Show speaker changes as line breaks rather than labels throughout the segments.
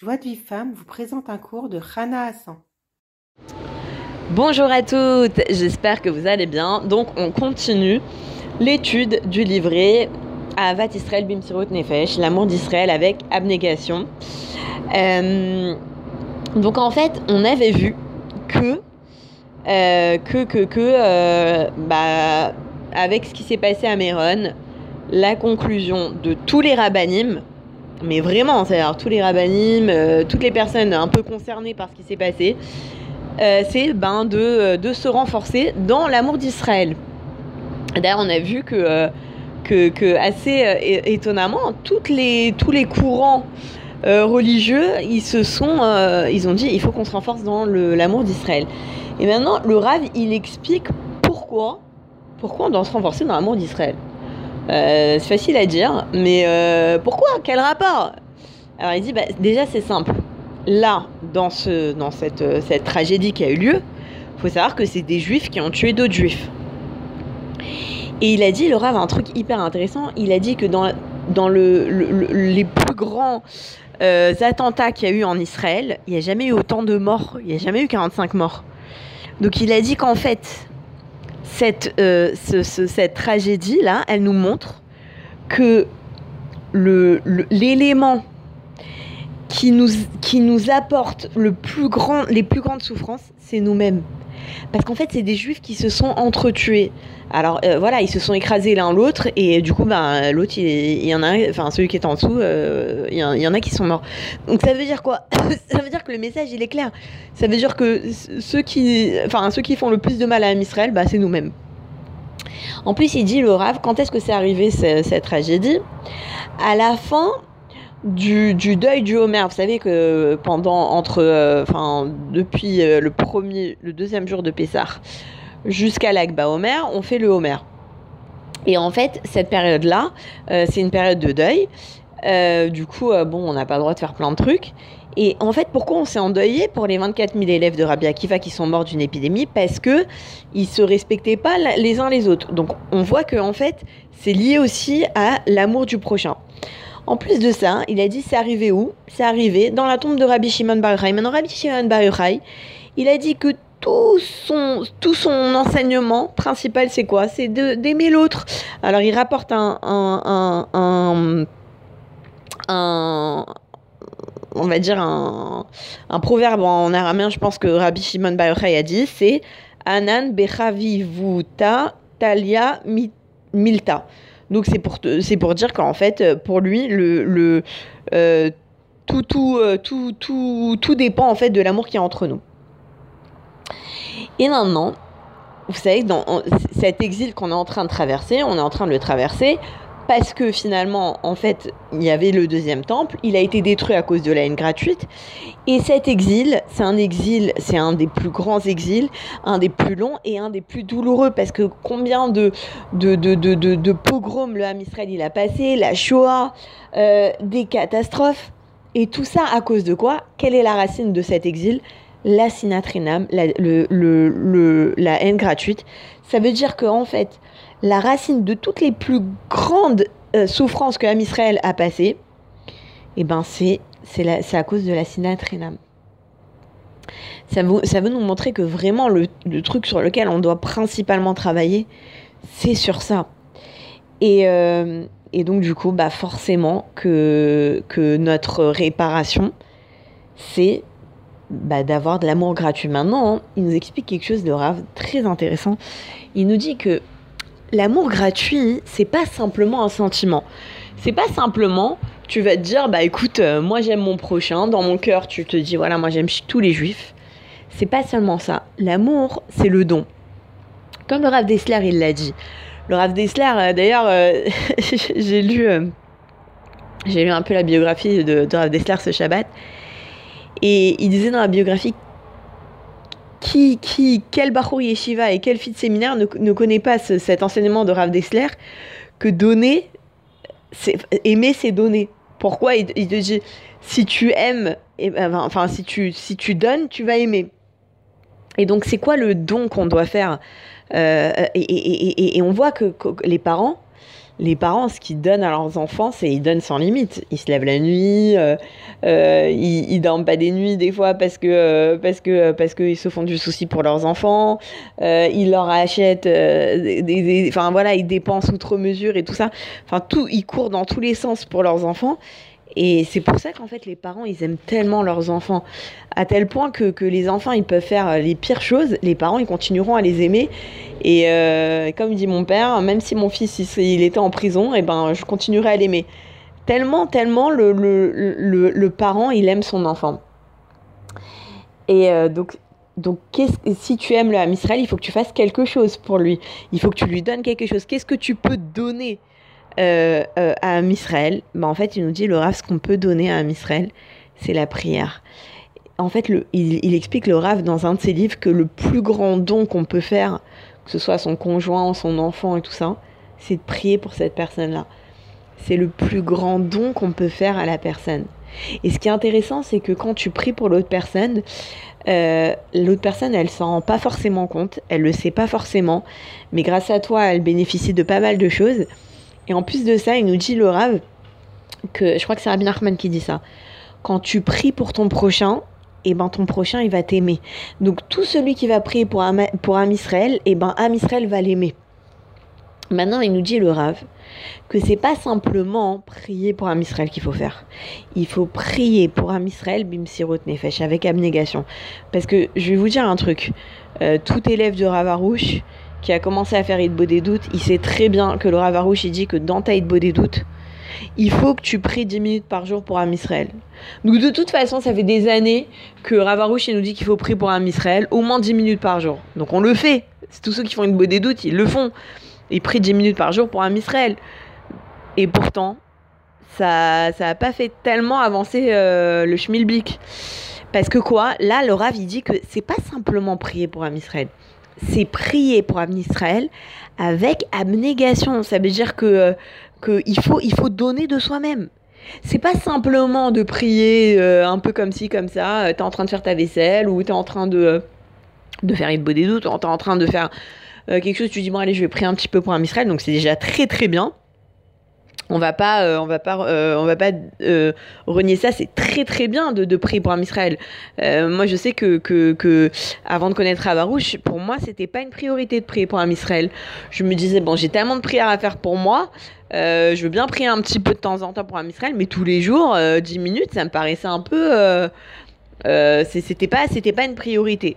Joie de vie femme vous présente un cours de Rana Hassan.
Bonjour à toutes, j'espère que vous allez bien. Donc on continue l'étude du livret Avat Israël Bimsirut Nefesh, l'amour d'Israël avec abnégation. Euh, donc en fait, on avait vu que euh, euh, bah, avec ce qui s'est passé à Méron, la conclusion de tous les rabbinim mais vraiment, c'est-à-dire tous les rabbinim, euh, toutes les personnes un peu concernées par ce qui s'est passé, euh, c'est ben, de, euh, de, se renforcer dans l'amour d'Israël. D'ailleurs, on a vu que, que, assez étonnamment, les, tous les courants religieux, ils se sont, ils ont dit, il faut qu'on se renforce dans l'amour d'Israël. Et maintenant, le Rav, il explique pourquoi, pourquoi on doit se renforcer dans l'amour d'Israël. Euh, c'est facile à dire, mais euh, pourquoi? Quel rapport? Alors il dit, bah, déjà c'est simple. Là, dans, ce, dans cette, euh, cette tragédie qui a eu lieu, faut savoir que c'est des juifs qui ont tué d'autres juifs. Et il a dit, Laura a un truc hyper intéressant, il a dit que dans, dans le, les plus grands attentats qu'il y a eu en Israël, il n'y a jamais eu autant de morts, il n'y a jamais eu 45 morts. Donc il a dit qu'en fait, cette, euh, cette tragédie-là, elle nous montre que l'élément le, qui, nous, qui nous apporte le plus grand, les plus grandes souffrances, c'est nous-mêmes. Parce qu'en fait, c'est des juifs qui se sont entretués. Alors euh, voilà, ils se sont écrasés l'un l'autre et du coup, ben, l'autre, il, y en a, enfin celui qui est en dessous, euh, il, y en a qui sont morts. Donc ça veut dire quoi? Ça veut dire que le message, il est clair. Ça veut dire que ceux qui, enfin ceux qui font le plus de mal à Israël, bah, c'est nous-mêmes. En plus, il dit le Rav, quand est-ce que c'est arrivé cette tragédie? À la fin du, deuil du Homer. Vous savez que pendant entre, euh, enfin depuis le premier, le deuxième jour de Pessah jusqu'à l'Akba Homer, on fait le Homer. Et en fait, cette période-là, euh, c'est une période de deuil. Euh, du coup, euh, bon, on n'a pas le droit de faire plein de trucs. Et en fait, pourquoi on s'est endeuillé pour les 24 000 élèves de Rabbi Akiva qui sont morts d'une épidémie? Parce que ils se respectaient pas les uns les autres. Donc, on voit que en fait, c'est lié aussi à l'amour du prochain. En plus de ça, il a dit c'est arrivé où? C'est arrivé dans la tombe de Rabbi Shimon Bar. Maintenant, Rabbi Shimon Bar il a dit que tout son, tout son enseignement principal, c'est quoi? C'est d'aimer l'autre. Alors, il rapporte un, un, un, on va dire un, un, proverbe en araméen, je pense que Rabbi Shimon Bar a dit, c'est Anan bechavivuta talia milta. Donc c'est pour, dire qu'en fait, pour lui, euh, euh, tout, tout dépend en fait de l'amour qu'il y a entre nous. Et maintenant, vous savez, dans cet exil qu'on est en train de traverser, on est en train de le traverser parce que finalement, en fait, il y avait le deuxième temple, il a été détruit à cause de la haine gratuite. Et cet exil, c'est un exil, c'est un des plus grands exils, un des plus longs et un des plus douloureux, parce que combien de, de, de, de, de, pogroms le Ham Israël il a passé, la Shoah, euh, des catastrophes, et tout ça à cause de quoi? Quelle est la racine de cet exil? La sinatrinam, la, le, la haine gratuite, ça veut dire qu'en en fait, la racine de toutes les plus grandes euh, souffrances que l'âme Israël a passées, eh ben c'est, à cause de la sinatrinam. Ça veut, ça veut nous montrer que vraiment le, truc sur lequel on doit principalement travailler, c'est sur ça. Et, euh, et donc du coup, bah forcément que, que notre réparation, c'est bah, d'avoir de l'amour gratuit. Maintenant, hein, il nous explique quelque chose de grave, très intéressant. Il nous dit que l'amour gratuit, c'est pas simplement un sentiment. C'est pas simplement, tu vas te dire, bah écoute, euh, moi j'aime mon prochain, dans mon cœur, tu te dis, voilà, moi j'aime tous les juifs. C'est pas seulement ça. L'amour, c'est le don. Comme le Rav Dessler, il l'a dit. Le Rav Dessler, euh, d'ailleurs, euh, j'ai lu, j'ai lu un peu la biographie de, de Rav Dessler ce Shabbat. Et il disait dans la biographie qui, qui, quel Bachour Yeshiva et quel fils de séminaire ne, ne, connaît pas cet enseignement de Rav Dessler que donner, aimer, c'est donner. Pourquoi il, te dit si tu aimes, et, enfin si tu, si tu donnes, tu vas aimer. Et donc c'est quoi le don qu'on doit faire euh, et, et, et, on voit que, les parents, les parents, ce qu'ils donnent à leurs enfants, c'est ils donnent sans limite. Ils se lèvent la nuit, euh, euh, ils, dorment pas des nuits des fois parce que euh, parce que parce qu'ils se font du souci pour leurs enfants. Ils leur achètent des, des- enfin voilà, ils dépensent outre mesure et tout ça. Enfin tout, ils courent dans tous les sens pour leurs enfants. Et c'est pour ça qu'en fait les parents ils aiment tellement leurs enfants à tel point que, que les enfants ils peuvent faire les pires choses, les parents ils continueront à les aimer et euh, comme dit mon père, même si mon fils il, était en prison, et ben je continuerai à l'aimer. Tellement, tellement le, le, le, le parent il aime son enfant. Et euh, donc, donc si tu aimes le Israël, il faut que tu fasses quelque chose pour lui. Il faut que tu lui donnes quelque chose. Qu'est-ce que tu peux donner euh, euh, à Ham Israël ben, En fait, il nous dit le Rav, ce qu'on peut donner à Ham Israël, c'est la prière. En fait, le, il, explique le Rav dans un de ses livres que le plus grand don qu'on peut faire, que ce soit son conjoint, son enfant et tout ça, c'est de prier pour cette personne-là. C'est le plus grand don qu'on peut faire à la personne. Et ce qui est intéressant, c'est que quand tu pries pour l'autre personne, euh, l'autre personne, elle s'en rend pas forcément compte, elle le sait pas forcément, mais grâce à toi, elle bénéficie de pas mal de choses. Et en plus de ça, il nous dit le Rav que je crois que c'est Rabbi Nachman qui dit ça. Quand tu pries pour ton prochain, et ben ton prochain il va t'aimer. Donc tout celui qui va prier pour Israël, et ben Am Israël va l'aimer. Maintenant, il nous dit le Rav que c'est pas simplement prier pour un Israël qu'il faut faire. Il faut prier pour un Israël bimsirot nefesh avec abnégation. Parce que je vais vous dire un truc. Euh, tout élève de Rav Arouche qui a commencé à faire Idbo des doutes, il sait très bien que le Rav Arouche il dit que dans ta Idbo des doutes, il faut que tu pries 10 minutes par jour pour un Israël. Donc de toute façon, ça fait des années que Rav Arouche il nous dit qu'il faut prier pour un Israël au moins 10 minutes par jour. Donc on le fait. Tous ceux qui font Idbo des doutes, ils le font. Ils prient 10 minutes par jour pour un Israël. Et pourtant, ça ça a pas fait tellement avancer euh, le schmilblick. Parce que quoi? Là, le Rav, il dit que c'est pas simplement prier pour un Israël. C'est prier pour Israël avec abnégation. Ça veut dire que, euh, que il, faut, il faut donner de soi-même. C'est pas simplement de prier euh, un peu comme ci, comme ça. euh, T'es en train de faire ta vaisselle ou t'es en train de, euh, de faire une ou t'es en train de faire euh, quelque chose. Tu dis, bon, allez, je vais prier un petit peu pour Israël. Donc c'est déjà très, très bien on va pas euh, on va pas euh, on va pas euh, renier ça. C'est très très bien de, prier pour un Israël. Moi je sais que, que, avant de connaître Avarouche pour moi c'était pas une priorité de prier pour un Israël. Je me disais bon j'ai tellement de prières à faire pour moi je veux bien prier un petit peu de temps en temps pour un Israël mais tous les jours euh, 10 minutes ça me paraissait un peu c'était pas c'était pas une priorité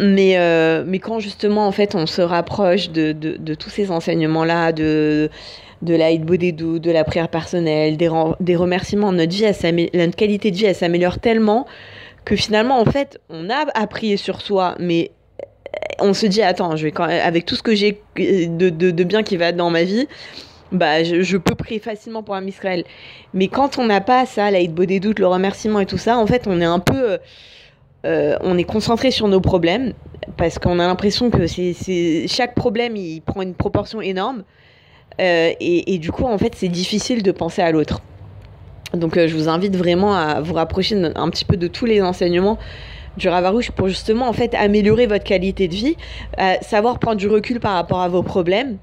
mais, euh, mais quand justement en fait on se rapproche de, de, tous ces enseignements là de de la Bodedou, de la prière personnelle, des, des remerciements, notre, vie, qualité de vie, elle s'améliore tellement que finalement, en fait, on a à prier sur soi, mais on se dit, attends, je vais quand avec tout ce que j'ai de, de, de bien qui va dans ma vie, bah, je, je peux prier facilement pour un Israël. Mais quand on n'a pas ça, la Bodedou, le remerciement et tout ça, en fait, on est un peu... euh, on est concentré sur nos problèmes parce qu'on a l'impression que c'est chaque problème il prend une proportion énorme euh, et, du coup, en fait, c'est difficile de penser à l'autre. Donc, euh, je vous invite vraiment à vous rapprocher un petit peu de tous les enseignements du Ravarouche pour justement, en fait, améliorer votre qualité de vie, savoir prendre du recul par rapport à vos problèmes.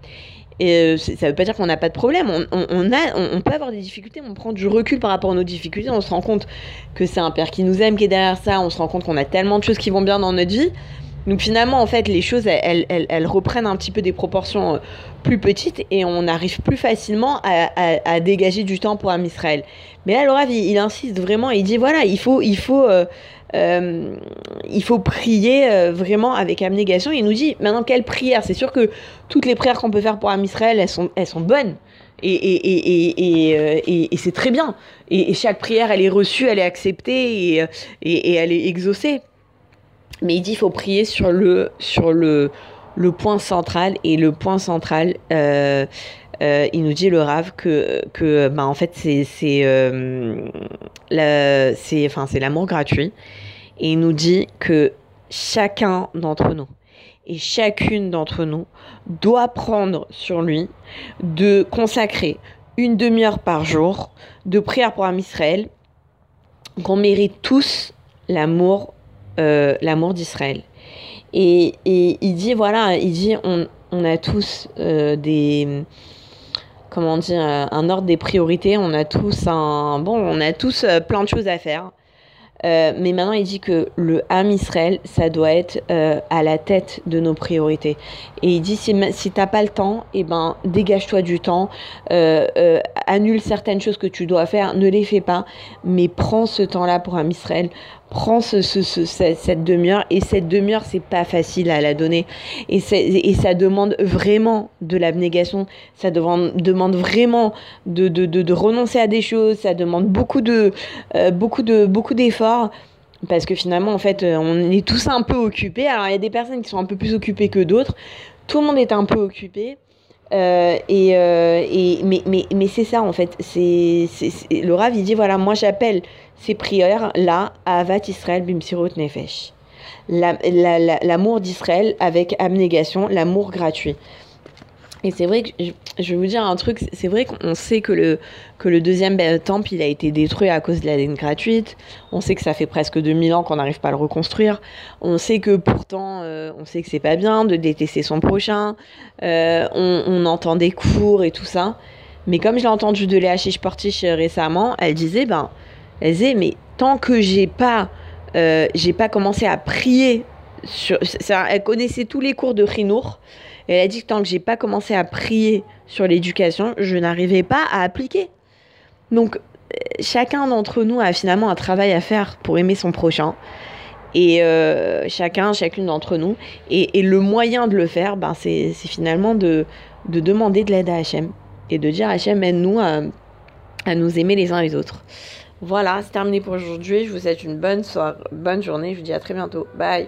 Et euh, ça veut pas dire qu'on n'a pas de problème. On, on- peut avoir des difficultés, on prend du recul par rapport à nos difficultés. On se rend compte que c'est un père qui nous aime qui est derrière ça. On se rend compte qu'on a tellement de choses qui vont bien dans notre vie. Donc finalement, en fait, les choses, elles- elles reprennent un petit peu des proportions euh, plus petites et on arrive plus facilement à, à- dégager du temps pour un Israël. Mais là, Laura, il, il insiste vraiment, il dit voilà, il faut, il faut, euh, euh, il faut prier euh, vraiment avec abnégation. Il nous dit maintenant quelle prière? C'est sûr que toutes les prières qu'on peut faire pour un Israël, elles sont, elles sont bonnes. Et, et, et, et, c'est très bien. Et, chaque prière, elle est reçue, elle est acceptée et elle est exaucée. Mais il dit il faut prier sur le, sur le, le point central. Et le point central, euh, euh, il nous dit le Rav que, que bah, en fait, c'est c'est euh, la- l'amour gratuit. Et il nous dit que chacun d'entre nous et chacune d'entre nous doit prendre sur lui de consacrer une demi-heure par jour de prière pour un Israël, qu'on mérite tous l'amour l'amour d'Israël. Et, et il dit, voilà, il dit, on, on a tous euh, des, comment dire, un ordre des priorités. On a tous un, bon, on a tous plein de choses à faire. Euh, mais maintenant, il dit que le Ham Israël, ça doit être euh, à la tête de nos priorités. Et il dit si, si t'as pas le temps, eh ben dégage-toi du temps, euh, euh, annule certaines choses que tu dois faire, ne les fais pas, mais prends ce temps-là pour Ham Israël. Prends ce, ce, ce, cette demi-heure et cette demi-heure c'est pas facile à la donner. Et, et ça demande vraiment de l'abnégation. Ça demande, demande vraiment de, de, de, de, renoncer à des choses. Ça demande beaucoup de euh, beaucoup de beaucoup d'efforts. Parce que finalement en fait on est tous un peu occupés. Alors il y a des personnes qui sont un peu plus occupées que d'autres. Tout le monde est un peu occupé euh, et, euh, et, mais mais, mais c'est ça en fait. C'est, le Rav dit voilà, moi j'appelle ces prières là à Avat Israël Bimsirut Nefesh. L'amour la, la, la, d'Israël avec abnégation, l'amour gratuit. Et c'est vrai que je, vais vous dire un truc, c'est vrai qu'on sait que le, que le deuxième temple il a été détruit à cause de la laine gratuite. On sait que ça fait presque 2000 ans qu'on n'arrive pas à le reconstruire. On sait que pourtant, euh, on sait que c'est pas bien de détester son prochain. Euh, on, entend des cours et tout ça. Mais comme je l'ai entendu de Léa Chichportiche récemment, elle disait, ben, elle disait, mais tant que j'ai pas, euh, j'ai pas commencé à prier elle connaissait tous les cours de Rinour. Elle a dit que tant que j'ai pas commencé à prier sur l'éducation, je n'arrivais pas à appliquer. Donc, chacun d'entre nous a finalement un travail à faire pour aimer son prochain. Et euh, chacun, chacune d'entre nous. Et, et, le moyen de le faire, ben, c'est finalement de, de, demander de l'aide à Hachem. Et de dire Hachem, aide-nous à, à nous aimer les uns les autres. Voilà, c'est terminé pour aujourd'hui. Je vous souhaite une bonne soirée, bonne journée. Je vous dis à très bientôt. Bye.